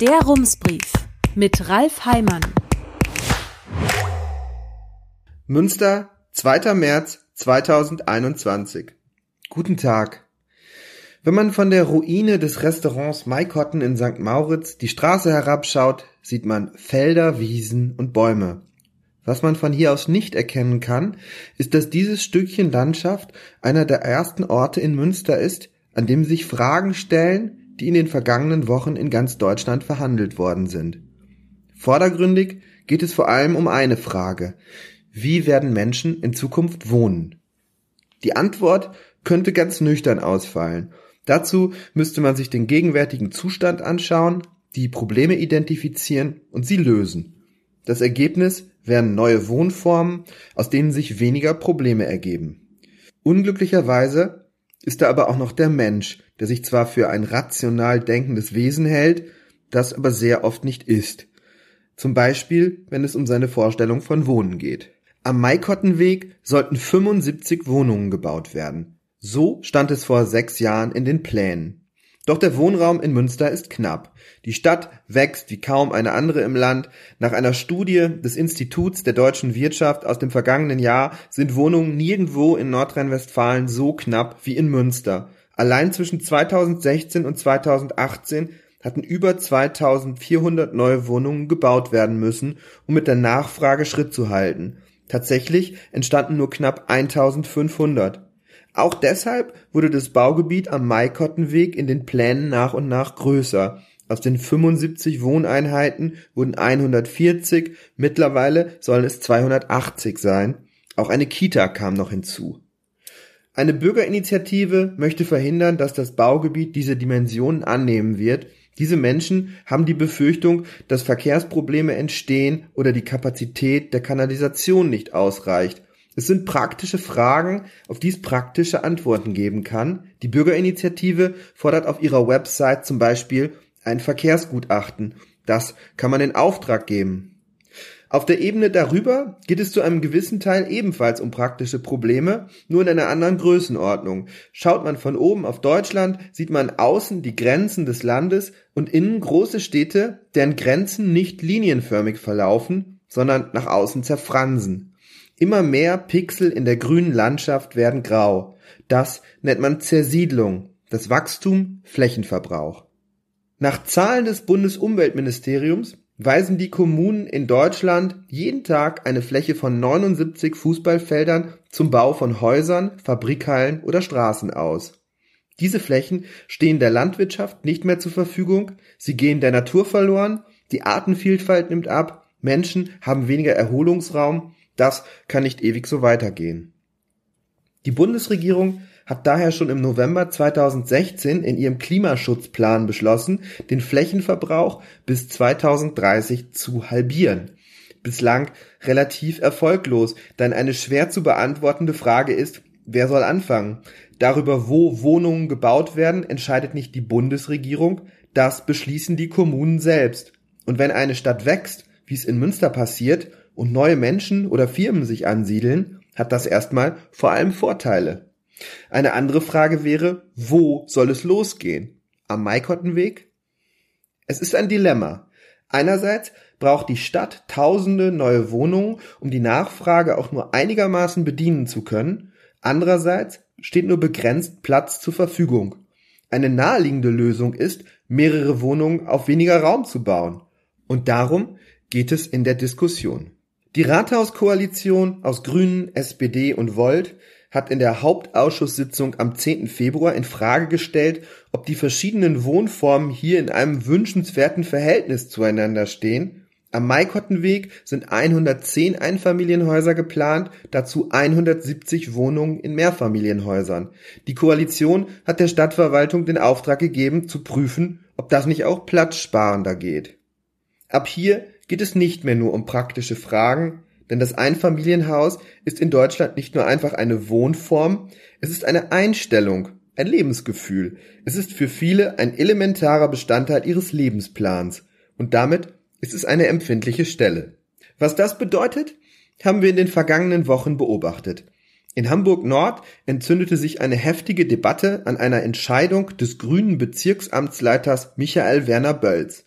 Der Rumsbrief mit Ralf Heimann. Münster, 2. März 2021. Guten Tag. Wenn man von der Ruine des Restaurants Maikotten in St. Mauritz die Straße herabschaut, sieht man Felder, Wiesen und Bäume. Was man von hier aus nicht erkennen kann, ist, dass dieses Stückchen Landschaft einer der ersten Orte in Münster ist, an dem sich Fragen stellen, die in den vergangenen Wochen in ganz Deutschland verhandelt worden sind. Vordergründig geht es vor allem um eine Frage. Wie werden Menschen in Zukunft wohnen? Die Antwort könnte ganz nüchtern ausfallen. Dazu müsste man sich den gegenwärtigen Zustand anschauen, die Probleme identifizieren und sie lösen. Das Ergebnis wären neue Wohnformen, aus denen sich weniger Probleme ergeben. Unglücklicherweise ist da aber auch noch der Mensch, der sich zwar für ein rational denkendes Wesen hält, das aber sehr oft nicht ist. Zum Beispiel, wenn es um seine Vorstellung von Wohnen geht. Am Maikottenweg sollten 75 Wohnungen gebaut werden. So stand es vor sechs Jahren in den Plänen. Doch der Wohnraum in Münster ist knapp. Die Stadt wächst wie kaum eine andere im Land. Nach einer Studie des Instituts der deutschen Wirtschaft aus dem vergangenen Jahr sind Wohnungen nirgendwo in Nordrhein-Westfalen so knapp wie in Münster. Allein zwischen 2016 und 2018 hatten über 2400 neue Wohnungen gebaut werden müssen, um mit der Nachfrage Schritt zu halten. Tatsächlich entstanden nur knapp 1500. Auch deshalb wurde das Baugebiet am Maikottenweg in den Plänen nach und nach größer. Aus den 75 Wohneinheiten wurden 140, mittlerweile sollen es 280 sein. Auch eine Kita kam noch hinzu. Eine Bürgerinitiative möchte verhindern, dass das Baugebiet diese Dimensionen annehmen wird. Diese Menschen haben die Befürchtung, dass Verkehrsprobleme entstehen oder die Kapazität der Kanalisation nicht ausreicht. Es sind praktische Fragen, auf die es praktische Antworten geben kann. Die Bürgerinitiative fordert auf ihrer Website zum Beispiel ein Verkehrsgutachten. Das kann man in Auftrag geben. Auf der Ebene darüber geht es zu einem gewissen Teil ebenfalls um praktische Probleme, nur in einer anderen Größenordnung. Schaut man von oben auf Deutschland, sieht man außen die Grenzen des Landes und innen große Städte, deren Grenzen nicht linienförmig verlaufen, sondern nach außen zerfransen. Immer mehr Pixel in der grünen Landschaft werden grau. Das nennt man Zersiedlung, das Wachstum Flächenverbrauch. Nach Zahlen des Bundesumweltministeriums weisen die Kommunen in Deutschland jeden Tag eine Fläche von 79 Fußballfeldern zum Bau von Häusern, Fabrikhallen oder Straßen aus. Diese Flächen stehen der Landwirtschaft nicht mehr zur Verfügung, sie gehen der Natur verloren, die Artenvielfalt nimmt ab, Menschen haben weniger Erholungsraum, das kann nicht ewig so weitergehen. Die Bundesregierung hat daher schon im November 2016 in ihrem Klimaschutzplan beschlossen, den Flächenverbrauch bis 2030 zu halbieren. Bislang relativ erfolglos, denn eine schwer zu beantwortende Frage ist, wer soll anfangen? Darüber, wo Wohnungen gebaut werden, entscheidet nicht die Bundesregierung, das beschließen die Kommunen selbst. Und wenn eine Stadt wächst, wie es in Münster passiert, und neue Menschen oder Firmen sich ansiedeln, hat das erstmal vor allem Vorteile. Eine andere Frage wäre, wo soll es losgehen? Am Maikottenweg? Es ist ein Dilemma. Einerseits braucht die Stadt tausende neue Wohnungen, um die Nachfrage auch nur einigermaßen bedienen zu können. Andererseits steht nur begrenzt Platz zur Verfügung. Eine naheliegende Lösung ist, mehrere Wohnungen auf weniger Raum zu bauen. Und darum geht es in der Diskussion. Die Rathauskoalition aus Grünen, SPD und Volt hat in der Hauptausschusssitzung am 10. Februar in Frage gestellt, ob die verschiedenen Wohnformen hier in einem wünschenswerten Verhältnis zueinander stehen. Am Maikottenweg sind 110 Einfamilienhäuser geplant, dazu 170 Wohnungen in Mehrfamilienhäusern. Die Koalition hat der Stadtverwaltung den Auftrag gegeben, zu prüfen, ob das nicht auch platzsparender geht. Ab hier geht es nicht mehr nur um praktische Fragen, denn das Einfamilienhaus ist in Deutschland nicht nur einfach eine Wohnform, es ist eine Einstellung, ein Lebensgefühl. Es ist für viele ein elementarer Bestandteil ihres Lebensplans. Und damit ist es eine empfindliche Stelle. Was das bedeutet, haben wir in den vergangenen Wochen beobachtet. In Hamburg Nord entzündete sich eine heftige Debatte an einer Entscheidung des grünen Bezirksamtsleiters Michael Werner Bölz.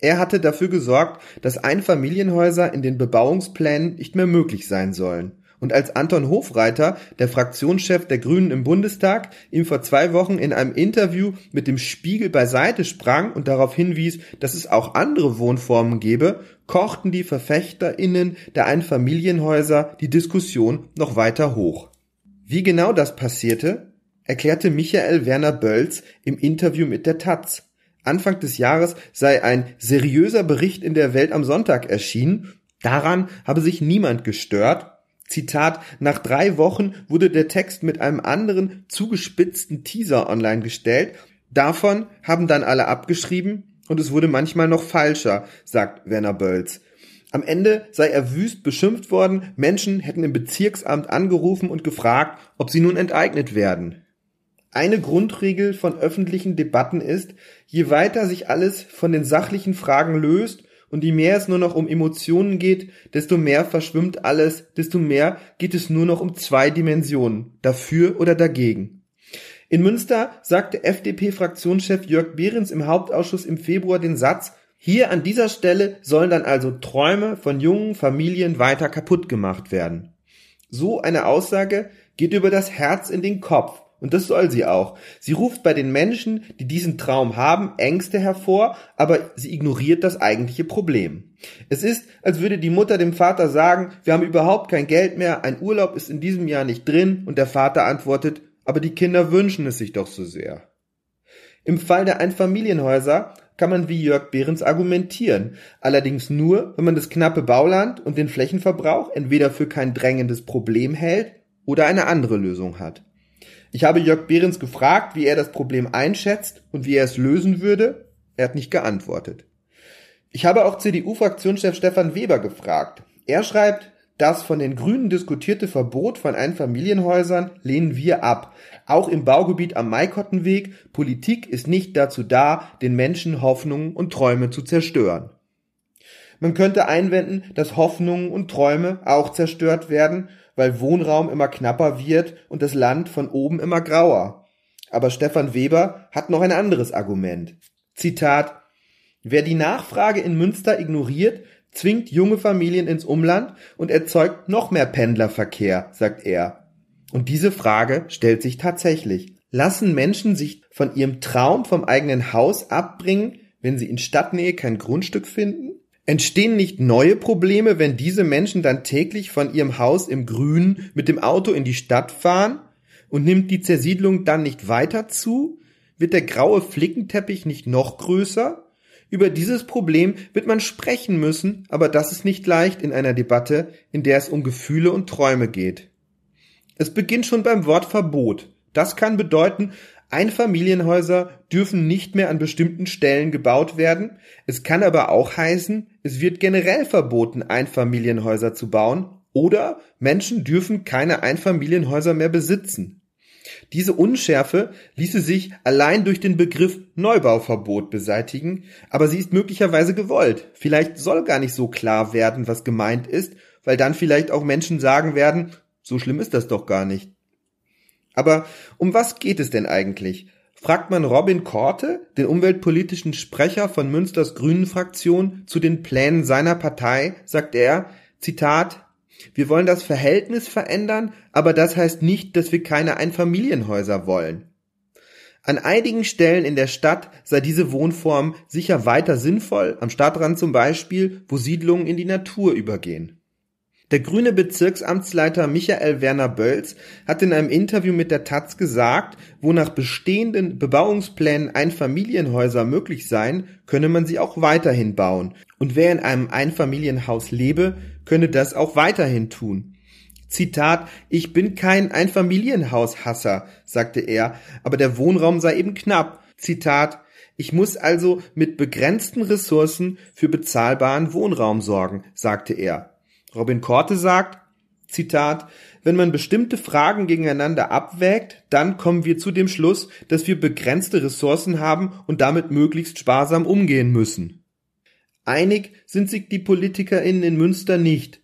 Er hatte dafür gesorgt, dass Einfamilienhäuser in den Bebauungsplänen nicht mehr möglich sein sollen. Und als Anton Hofreiter, der Fraktionschef der Grünen im Bundestag, ihm vor zwei Wochen in einem Interview mit dem Spiegel beiseite sprang und darauf hinwies, dass es auch andere Wohnformen gebe, kochten die VerfechterInnen der Einfamilienhäuser die Diskussion noch weiter hoch. Wie genau das passierte, erklärte Michael Werner Bölz im Interview mit der Taz. Anfang des Jahres sei ein seriöser Bericht in der Welt am Sonntag erschienen. Daran habe sich niemand gestört. Zitat, nach drei Wochen wurde der Text mit einem anderen zugespitzten Teaser online gestellt. Davon haben dann alle abgeschrieben und es wurde manchmal noch falscher, sagt Werner Bölz. Am Ende sei er wüst beschimpft worden, Menschen hätten im Bezirksamt angerufen und gefragt, ob sie nun enteignet werden. Eine Grundregel von öffentlichen Debatten ist, je weiter sich alles von den sachlichen Fragen löst und je mehr es nur noch um Emotionen geht, desto mehr verschwimmt alles, desto mehr geht es nur noch um zwei Dimensionen, dafür oder dagegen. In Münster sagte FDP-Fraktionschef Jörg Behrens im Hauptausschuss im Februar den Satz, hier an dieser Stelle sollen dann also Träume von jungen Familien weiter kaputt gemacht werden. So eine Aussage geht über das Herz in den Kopf und das soll sie auch. Sie ruft bei den Menschen, die diesen Traum haben, Ängste hervor, aber sie ignoriert das eigentliche Problem. Es ist, als würde die Mutter dem Vater sagen, wir haben überhaupt kein Geld mehr, ein Urlaub ist in diesem Jahr nicht drin, und der Vater antwortet, aber die Kinder wünschen es sich doch so sehr. Im Fall der Einfamilienhäuser kann man wie Jörg Behrens argumentieren, allerdings nur, wenn man das knappe Bauland und den Flächenverbrauch entweder für kein drängendes Problem hält oder eine andere Lösung hat. Ich habe Jörg Behrens gefragt, wie er das Problem einschätzt und wie er es lösen würde. Er hat nicht geantwortet. Ich habe auch CDU-Fraktionschef Stefan Weber gefragt. Er schreibt, das von den Grünen diskutierte Verbot von Einfamilienhäusern lehnen wir ab. Auch im Baugebiet am Maikottenweg, Politik ist nicht dazu da, den Menschen Hoffnungen und Träume zu zerstören. Man könnte einwenden, dass Hoffnungen und Träume auch zerstört werden weil Wohnraum immer knapper wird und das Land von oben immer grauer. Aber Stefan Weber hat noch ein anderes Argument. Zitat Wer die Nachfrage in Münster ignoriert, zwingt junge Familien ins Umland und erzeugt noch mehr Pendlerverkehr, sagt er. Und diese Frage stellt sich tatsächlich. Lassen Menschen sich von ihrem Traum vom eigenen Haus abbringen, wenn sie in Stadtnähe kein Grundstück finden? Entstehen nicht neue Probleme, wenn diese Menschen dann täglich von ihrem Haus im Grünen mit dem Auto in die Stadt fahren? Und nimmt die Zersiedlung dann nicht weiter zu? Wird der graue Flickenteppich nicht noch größer? Über dieses Problem wird man sprechen müssen, aber das ist nicht leicht in einer Debatte, in der es um Gefühle und Träume geht. Es beginnt schon beim Wort Verbot. Das kann bedeuten, Einfamilienhäuser dürfen nicht mehr an bestimmten Stellen gebaut werden. Es kann aber auch heißen, es wird generell verboten, Einfamilienhäuser zu bauen oder Menschen dürfen keine Einfamilienhäuser mehr besitzen. Diese Unschärfe ließe sich allein durch den Begriff Neubauverbot beseitigen, aber sie ist möglicherweise gewollt. Vielleicht soll gar nicht so klar werden, was gemeint ist, weil dann vielleicht auch Menschen sagen werden, so schlimm ist das doch gar nicht. Aber um was geht es denn eigentlich? Fragt man Robin Korte, den umweltpolitischen Sprecher von Münsters Grünen Fraktion, zu den Plänen seiner Partei, sagt er, Zitat, wir wollen das Verhältnis verändern, aber das heißt nicht, dass wir keine Einfamilienhäuser wollen. An einigen Stellen in der Stadt sei diese Wohnform sicher weiter sinnvoll, am Stadtrand zum Beispiel, wo Siedlungen in die Natur übergehen. Der grüne Bezirksamtsleiter Michael Werner Bölz hat in einem Interview mit der Taz gesagt, wo nach bestehenden Bebauungsplänen Einfamilienhäuser möglich seien, könne man sie auch weiterhin bauen. Und wer in einem Einfamilienhaus lebe, könne das auch weiterhin tun. Zitat, ich bin kein Einfamilienhaushasser, sagte er, aber der Wohnraum sei eben knapp. Zitat, ich muss also mit begrenzten Ressourcen für bezahlbaren Wohnraum sorgen, sagte er. Robin Korte sagt, Zitat, wenn man bestimmte Fragen gegeneinander abwägt, dann kommen wir zu dem Schluss, dass wir begrenzte Ressourcen haben und damit möglichst sparsam umgehen müssen. Einig sind sich die PolitikerInnen in Münster nicht.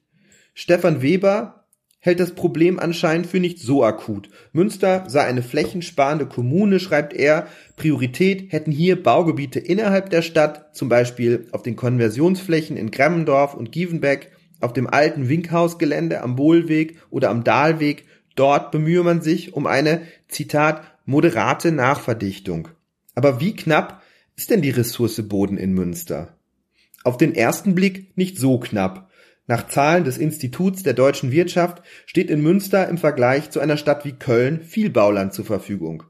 Stefan Weber hält das Problem anscheinend für nicht so akut. Münster sei eine flächensparende Kommune, schreibt er. Priorität hätten hier Baugebiete innerhalb der Stadt, zum Beispiel auf den Konversionsflächen in Gremmendorf und Gievenbeck, auf dem alten Winkhausgelände am Bohlweg oder am Dahlweg. Dort bemühe man sich um eine, Zitat, moderate Nachverdichtung. Aber wie knapp ist denn die Ressource Boden in Münster? Auf den ersten Blick nicht so knapp. Nach Zahlen des Instituts der deutschen Wirtschaft steht in Münster im Vergleich zu einer Stadt wie Köln viel Bauland zur Verfügung.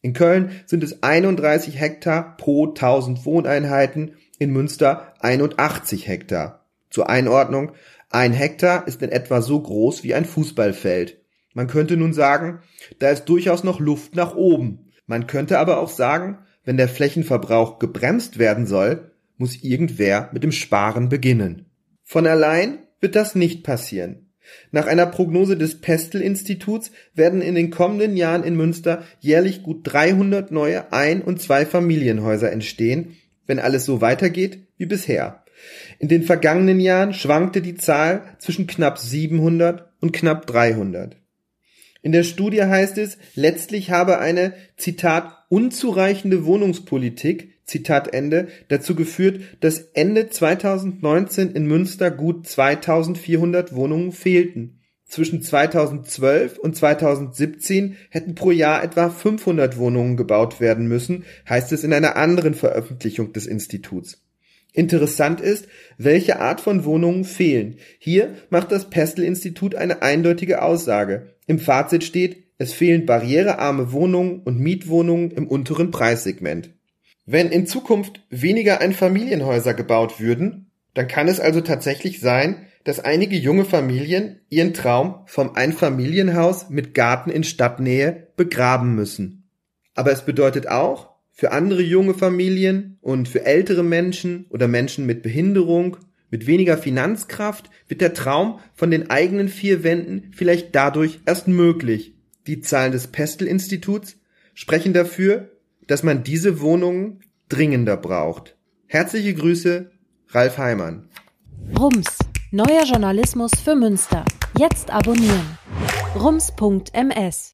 In Köln sind es 31 Hektar pro 1000 Wohneinheiten, in Münster 81 Hektar. Zur Einordnung, ein Hektar ist in etwa so groß wie ein Fußballfeld. Man könnte nun sagen, da ist durchaus noch Luft nach oben. Man könnte aber auch sagen, wenn der Flächenverbrauch gebremst werden soll, muss irgendwer mit dem Sparen beginnen. Von allein wird das nicht passieren. Nach einer Prognose des Pestel-Instituts werden in den kommenden Jahren in Münster jährlich gut 300 neue Ein- und Zweifamilienhäuser entstehen, wenn alles so weitergeht wie bisher. In den vergangenen Jahren schwankte die Zahl zwischen knapp 700 und knapp 300. In der Studie heißt es, letztlich habe eine, Zitat, unzureichende Wohnungspolitik, Zitat Ende, dazu geführt, dass Ende 2019 in Münster gut 2400 Wohnungen fehlten. Zwischen 2012 und 2017 hätten pro Jahr etwa 500 Wohnungen gebaut werden müssen, heißt es in einer anderen Veröffentlichung des Instituts. Interessant ist, welche Art von Wohnungen fehlen. Hier macht das Pestel-Institut eine eindeutige Aussage. Im Fazit steht, es fehlen barrierearme Wohnungen und Mietwohnungen im unteren Preissegment. Wenn in Zukunft weniger Einfamilienhäuser gebaut würden, dann kann es also tatsächlich sein, dass einige junge Familien ihren Traum vom Einfamilienhaus mit Garten in Stadtnähe begraben müssen. Aber es bedeutet auch, für andere junge Familien und für ältere Menschen oder Menschen mit Behinderung, mit weniger Finanzkraft wird der Traum von den eigenen vier Wänden vielleicht dadurch erst möglich. Die Zahlen des Pestel-Instituts sprechen dafür, dass man diese Wohnungen dringender braucht. Herzliche Grüße, Ralf Heimann. Rums, neuer Journalismus für Münster. Jetzt abonnieren. rums.ms